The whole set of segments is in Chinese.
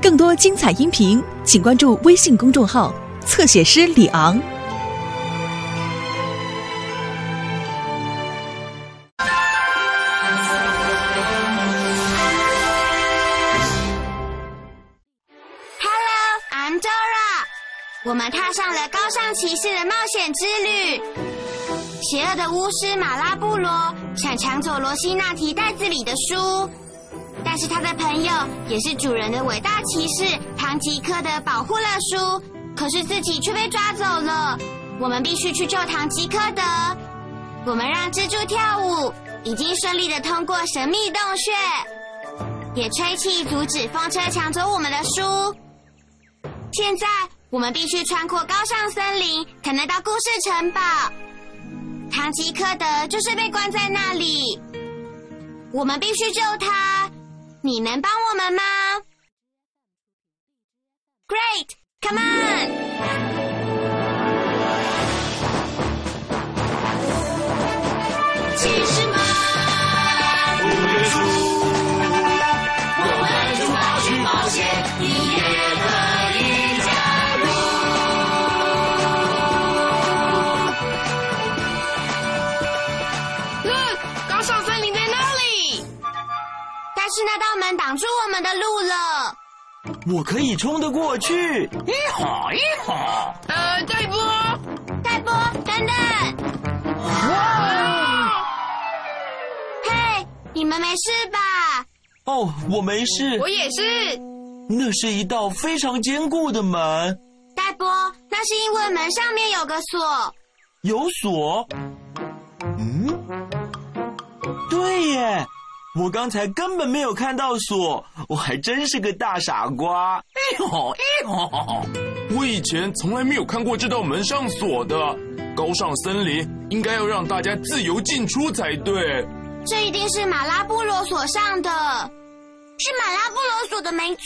更多精彩音频，请关注微信公众号“侧写师李昂”。Hello，I'm Dora。我们踏上了高尚骑士的冒险之旅。邪恶的巫师马拉布罗想抢走罗西娜提袋子里的书，是他的朋友也是主人的伟大骑士唐吉诃德保护了书，可是自己却被抓走了。我们必须去救唐吉诃德。我们让蜘蛛跳舞，已经顺利的通过神秘洞穴，也吹气阻止风车抢走我们的书。现在我们必须穿过高尚森林，才能到故事城堡。唐吉诃德就是被关在那里，我们必须救他。你能帮我们吗？Great，come on！骑士们，不约束，我们出发去冒险，你也可以加入。嗯，高尚森林在那里，但是那道门挡住我们的路了。我可以冲得过去。一好一好，呃，戴波，戴波，等等！嘿，你们没事吧？哦，我没事。我也是。那是一道非常坚固的门，戴波，那是因为门上面有个锁。有锁。嗯，对耶，我刚才根本没有看到锁，我还真是个大傻瓜。哎呦哎呦。我以前从来没有看过这道门上锁的。高尚森林应该要让大家自由进出才对。这一定是马拉布罗锁上的，是马拉布罗锁的，没错。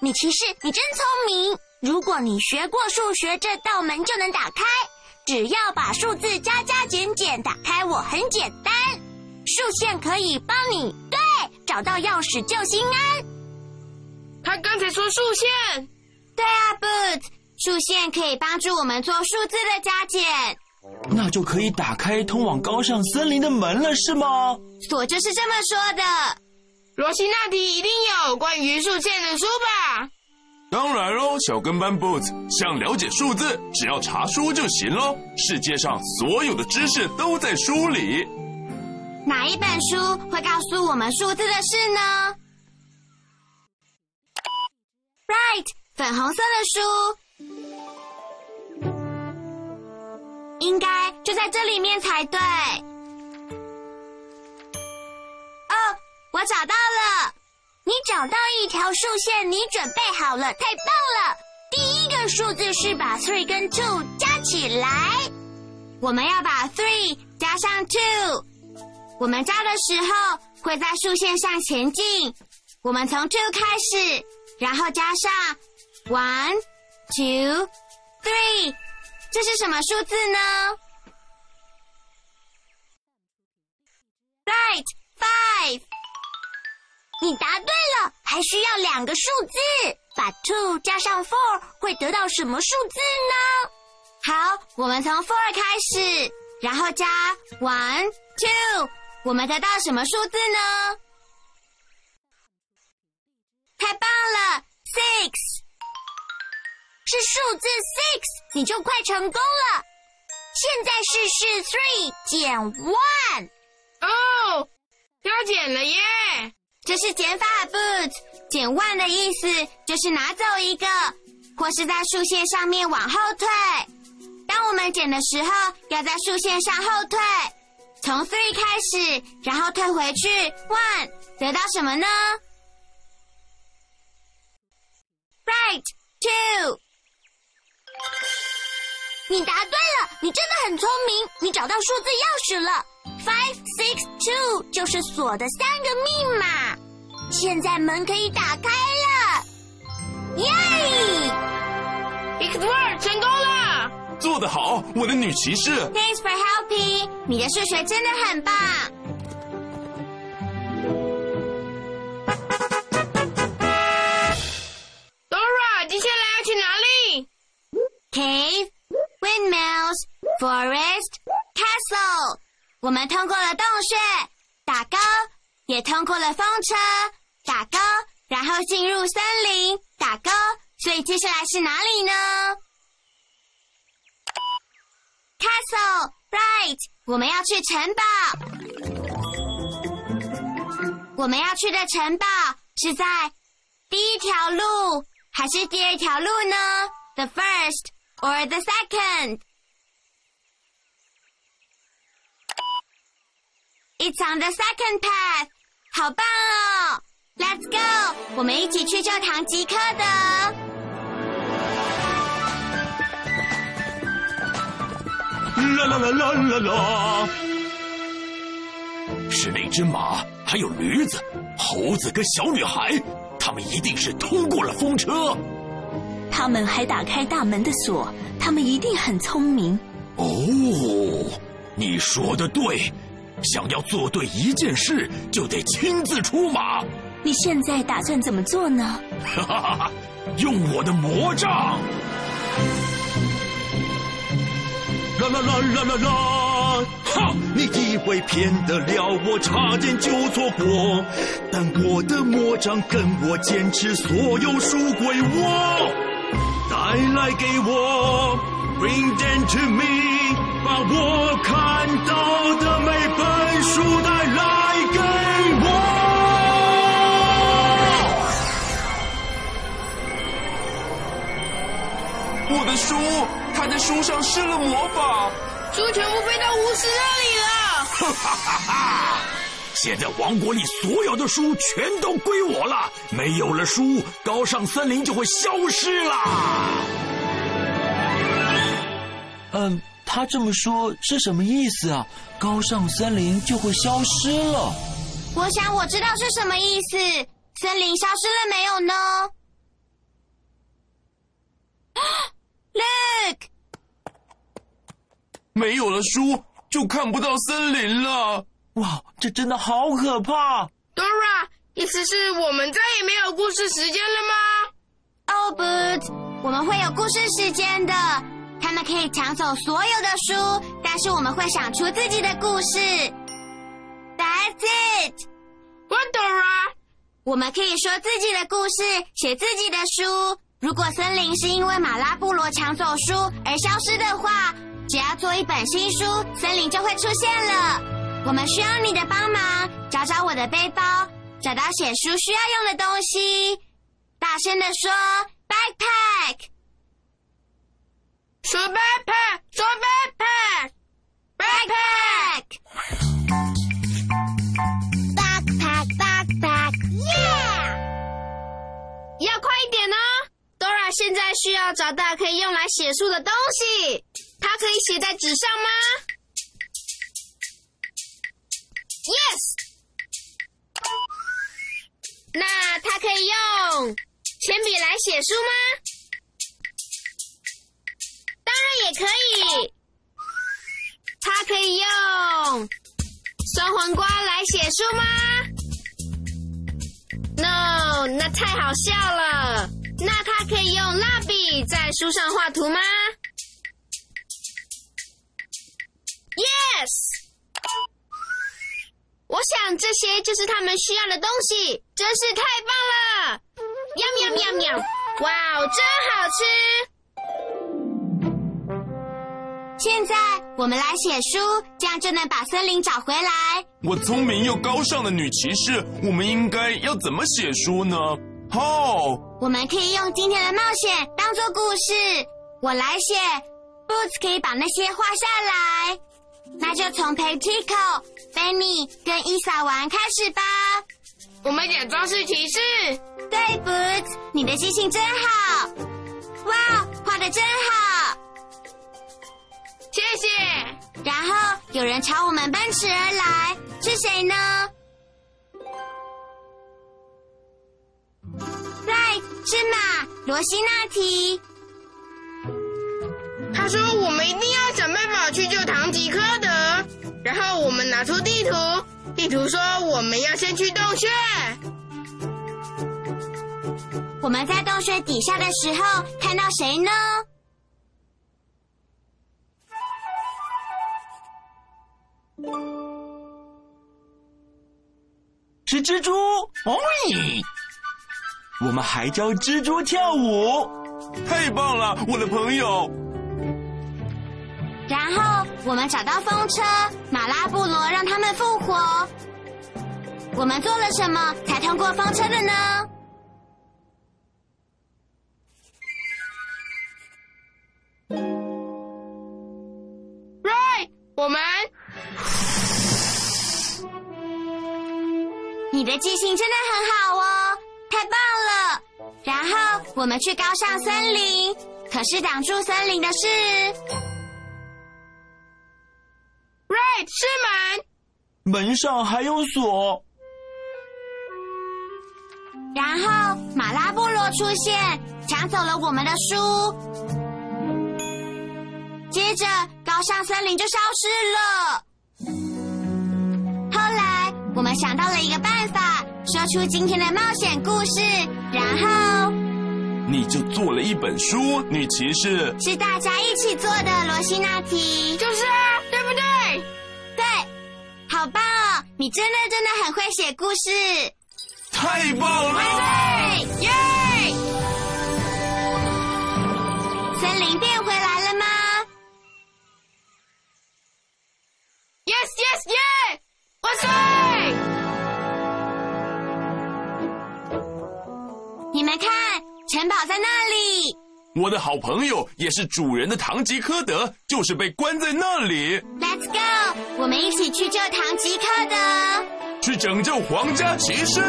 米奇士，你真聪明。如果你学过数学，这道门就能打开。只要把数字加加减减打开，我很简单。数线可以帮你对找到钥匙就心安。他刚才说竖线，对啊，Boots，数线可以帮助我们做数字的加减。那就可以打开通往高尚森林的门了，是吗？锁就是这么说的。罗西那提一定有关于竖线的书吧？当然喽，小跟班 Boots，想了解数字，只要查书就行喽。世界上所有的知识都在书里。哪一本书会告诉我们数字的事呢？Right，粉红色的书，应该就在这里面才对。哦，我找到了！你找到一条竖线，你准备好了，太棒了！第一个数字是把 three 跟 two 加起来，我们要把 three 加上 two。我们扎的时候会在竖线上前进。我们从 two 开始，然后加上 one、two、three。这是什么数字呢？Right, five。你答对了，还需要两个数字。把 two 加上 four 会得到什么数字呢？好，我们从 four 开始，然后加 one、two。我们得到什么数字呢？太棒了，six 是数字 six，你就快成功了。现在试试 three 减 one，哦，要减了耶！这是减法 boots。减 one 的意思就是拿走一个，或是在竖线上面往后退。当我们减的时候，要在竖线上后退。从 three 开始，然后退回去 one，得到什么呢？Right two，你答对了，你真的很聪明，你找到数字钥匙了。Five six two 就是锁的三个密码，现在门可以打开了，耶！X Word 成功了！做得好我的女骑士。Thanks for helping. 你的数学真的很棒。Dora 接下来要去哪里？Cave windmills forest castle. 我们通过了洞穴打勾也通过了风车打勾然后进入森林打勾所以接下来是哪里呢？？Castle, right。我们要去城堡。我们要去的城堡是在第一条路还是第二条路呢？The first or the second? It's on the second path. 好棒哦！Let's go，我们一起去教堂吉科德。啦啦啦啦啦啦！是那只马，还有驴子、猴子跟小女孩，他们一定是通过了风车。他们还打开大门的锁，他们一定很聪明。哦，你说的对，想要做对一件事，就得亲自出马。你现在打算怎么做呢？哈哈哈！用我的魔杖。啦啦啦啦啦啦！哈！你以为骗得了我，差点就错过。但我的魔杖跟我坚持，所有书归我，带来给我，Bring them to me，把我看到的每本书带来给我。我的书，在书上施了魔法，书全部飞到巫师那里了。哈哈哈哈！现在王国里所有的书全都归我了，没有了书，高尚森林就会消失了。嗯，他这么说是什么意思啊？高尚森林就会消失了？我想我知道是什么意思。森林消失了没有呢？Look，没有了书，就看不到森林了。哇，这真的好可怕！Dora，意思是我们再也没有故事时间了吗？Albert，我们会有故事时间的。他们可以抢走所有的书，但是我们会想出自己的故事。That's it. What, Dora？我们可以说自己的故事，写自己的书。如果森林是因为马拉布罗抢走书而消失的话，只要做一本新书，森林就会出现了。我们需要你的帮忙，找找我的背包，找到写书需要用的东西。大声的说，backpack。说 backpack，说 backpack，backpack。backpack backpack yeah。要快一点呢！Dora 现在需要找到可以用来写书的东西，它可以写在纸上吗？Yes。那它可以用铅笔来写书吗？当然也可以。它可以用酸黄瓜来写书吗？No，那太好笑了。那它可以用蜡笔在书上画图吗？Yes。我想这些就是他们需要的东西，真是太棒了！喵喵喵喵！哇哦，真好吃！现在我们来写书，这样就能把森林找回来。我聪明又高尚的女骑士，我们应该要怎么写书呢？哦，我们可以用今天的冒险当做故事。我来写，Boots 可以把那些画下来。那就从 Petico、Benny 跟伊萨玩开始吧。我们假装是骑士。对，Boots，你的记性真好。哇，画的真好。谢谢。然后有人朝我们奔驰而来，是谁呢？Right，是马罗西纳提。他说我们一定要想办法去救堂吉诃德。然后我们拿出地图地图说我们要先去洞穴。我们在洞穴底下的时候看到谁呢？是蜘蛛。哦咦我们还教蜘蛛跳舞。太棒了我的朋友。然后我们找到风车，马拉布罗让他们复活。我们做了什么才通过风车的呢？我们你的记性真的很好哦，太棒了！然后我们去高尚森林，可是挡住森林的是瑞是门，门上还有锁。然后马拉波罗出现，抢走了我们的书。接着高尚森林就消失了。后来我们想到了一个办法，说出今天的冒险故事，然后你就做了一本书，女骑士。是大家一起做的罗西娜提。就是啊，对不对？你真的真的很会写故事。太棒了！耶！森林变回来了吗？Yes yes yes！万岁！你们看，城堡在那里。我的好朋友也是主人的堂吉诃德，就是被关在那里，Let's go！我们一起去救堂吉诃德。去拯救皇家骑士。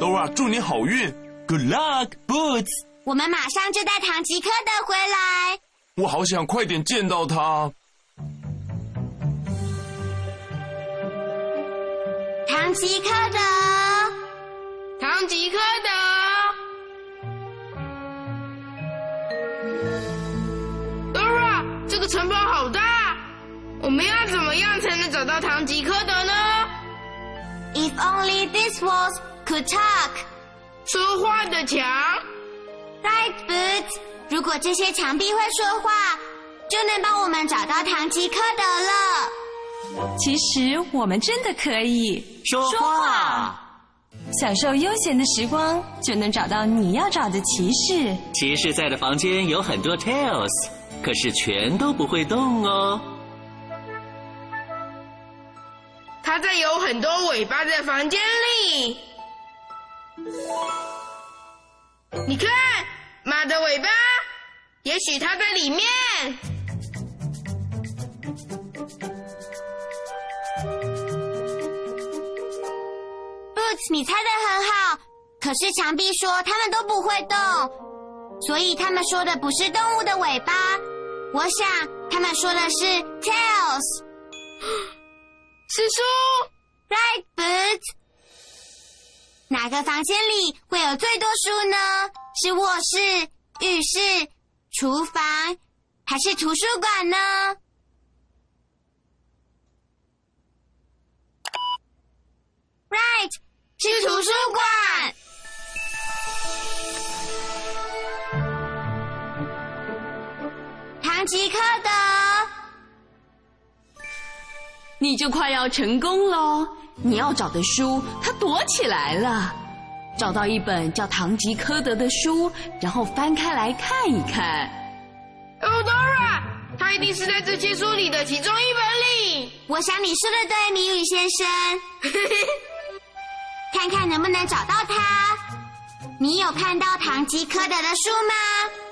Dora，祝你好运！Good luck, Boots！我们马上就带堂吉诃德回来。我好想快点见到他。堂吉诃德，唐吉诃德，Dora，这个城堡好大，我们要怎么样才能找到唐吉诃德呢？If only these walls could talk, 说话的墙，right, Boots？如果这些墙壁会说话，就能帮我们找到唐吉诃德了。其实我们真的可以说话。享受悠闲的时光，就能找到你要找的骑士。骑士在的房间有很多 tails，可是全都不会动哦。它在有很多尾巴的房间里。你看，马的尾巴，也许它在里面。你猜的很好，可是墙壁说它们都不会动，所以他们说的不是动物的尾巴，我想他们说的是 tails。是书，Right, Boots？哪个房间里会有最多书呢？是卧室、浴室、厨房，还是图书馆呢？Right，是图书馆。唐吉诃德，你就快要成功喽！你要找的书，它躲起来了。找到一本叫《堂吉诃德》的书，然后翻开来看一看。哦，Dora，它一定是在这些书里的其中一本里。我想你说的对，谜语先生。看看能不能找到它。你有看到堂吉诃德的书吗？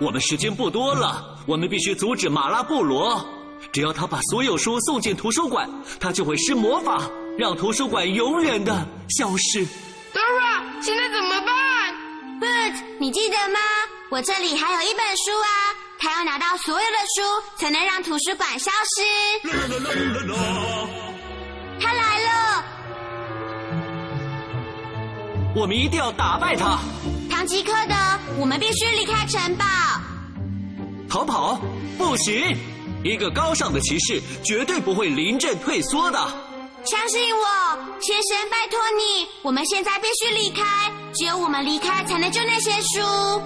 我。们时间不多了，我们必须阻止马拉布罗。只要他把所有书送进图书馆，他就会施魔法，让图书馆永远的消失。Dora，现在怎么办？Boots，你记得吗？我这里还有一本书啊，他要拿到所有的书，才能让图书馆消失。啦啦啦啦啦啦！他来了，我们一定要打败他。唐吉诃德，我们必须离开城堡。逃跑不行，一个高尚的骑士绝对不会临阵退缩的。相信我，先生，拜托你，我们现在必须离开，只有我们离开才能救那些书。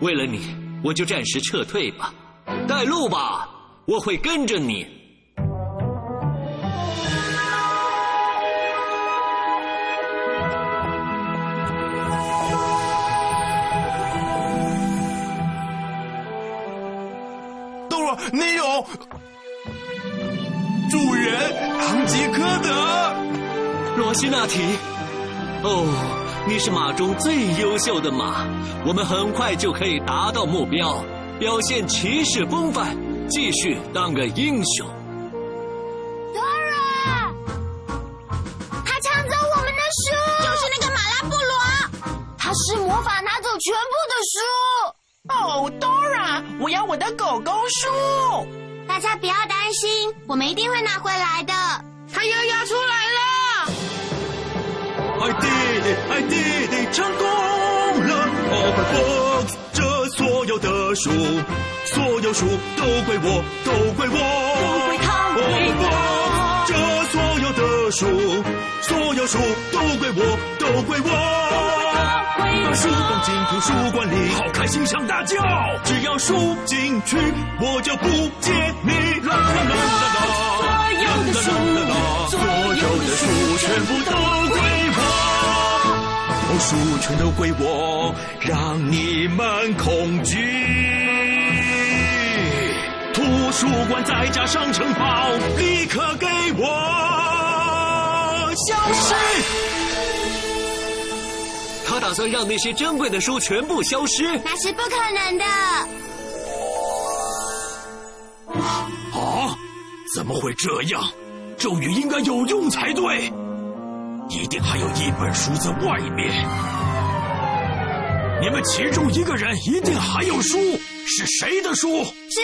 为了你，我就暂时撤退吧。带路吧，我会跟着你。人唐吉诃德。罗西纳提，哦，你是马中最优秀的马，我们很快就可以达到目标，表现骑士风范，继续当个英雄。Dora，他抢走我们的书，就是那个马拉布罗，他是魔法拿走全部的书。哦，Dora，我要我的狗狗书。大家不要担心，我们一定会拿回来的。他又要出来了。I did it, I did it，成功了！Open books，这所有的书，所有书都归我，都归我，都归他这所有的书，所有书都归我，都归我。把书放进图书馆里，好开心想大叫。只要书进去，我就不接你。啦啦啦啦啦，所有的书所有的书全部都归我。哦，书全都归我，让你们恐惧。图书馆再加上城堡，立刻给我消失。他打算让那些珍贵的书全部消失。那是不可能的。啊！怎么会这样？咒语应该有用才对，一定还有一本书在外面。你们其中一个人一定还有书，是谁的书？是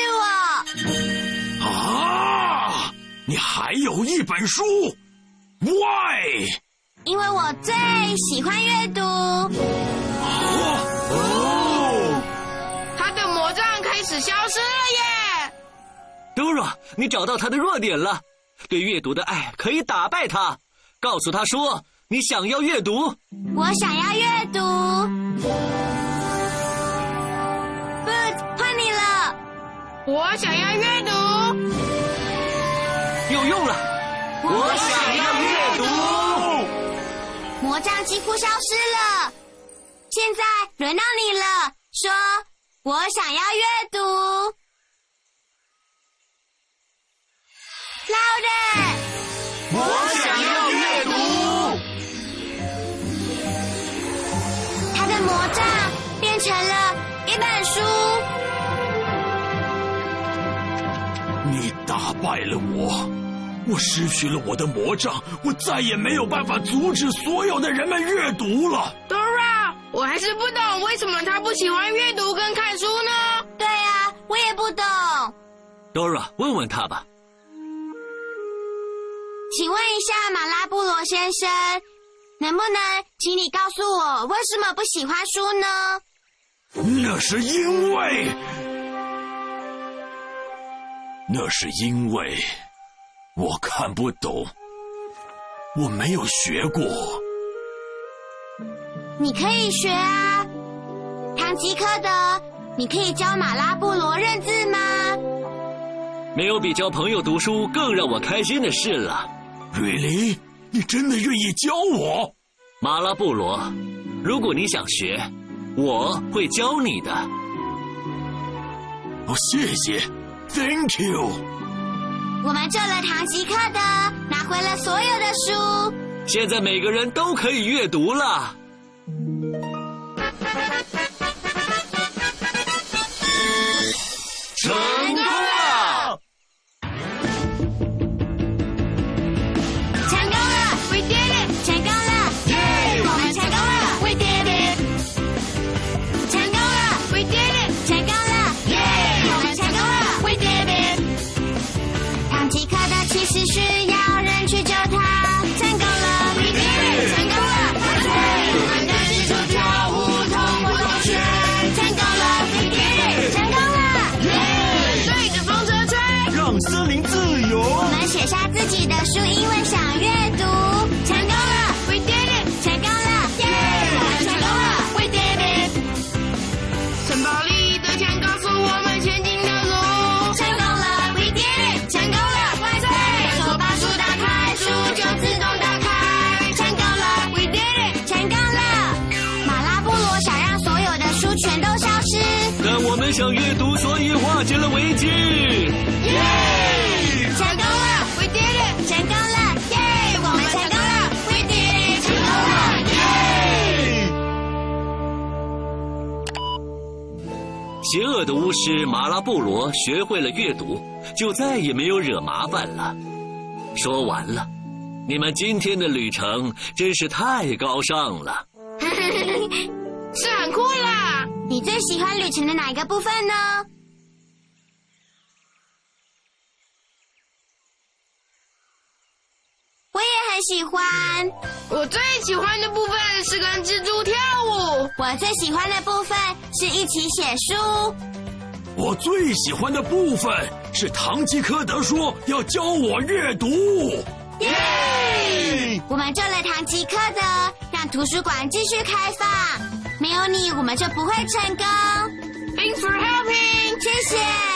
我，啊！你还有一本书？Why？因为我最喜欢阅读。哦，他的魔杖开始消失了耶！Dora，你找到他的弱点了，对阅读的爱可以打败他。告诉他说你想要阅读。我想要阅读。Boots，换你了。我想要阅读。有用了。我想要阅读。魔杖几乎消失了，现在轮到你了。说，我想要阅读。Louder！我想要阅读。他的魔杖变成了一本书。你打败了我，我失去了我的魔杖，我再也没有办法阻止所有的人们阅读了。Dora，我还是不懂为什么他不喜欢阅读跟看书呢？对啊，我也不懂。Dora，问问他吧。请问一下，马拉布罗先生，能不能请你告诉我为什么不喜欢书呢？那是因为，那是因为我看不懂，我没有学过。你可以学啊，唐吉诃德，你可以教马拉布罗认字吗？没有比教朋友读书更让我开心的事了。瑞琳，你真的愿意教我？马拉布罗，如果你想学，我会教你的。哦，谢谢，Thank you。我们救了唐吉诃德，拿回了所有的书。现在每个人都可以阅读了。所以化解了危机。耶！成功了，We did it！成功了，耶！我们成功了，We did it！成功了，耶！邪恶的巫师马拉布罗学会了阅读，就再也没有惹麻烦了。说完了，你们今天的旅程真是太高尚了。是很酷啦！你最喜欢旅程的哪一个部分呢？我也很喜欢。我最喜欢的部分是跟蜘蛛跳舞。我最喜欢的部分是一起写书。我最喜欢的部分是堂吉诃德说要教我阅读。耶！我们救了堂吉诃德，让图书馆继续开放。没有你，我们就不会成功。Thanks for helping！谢谢。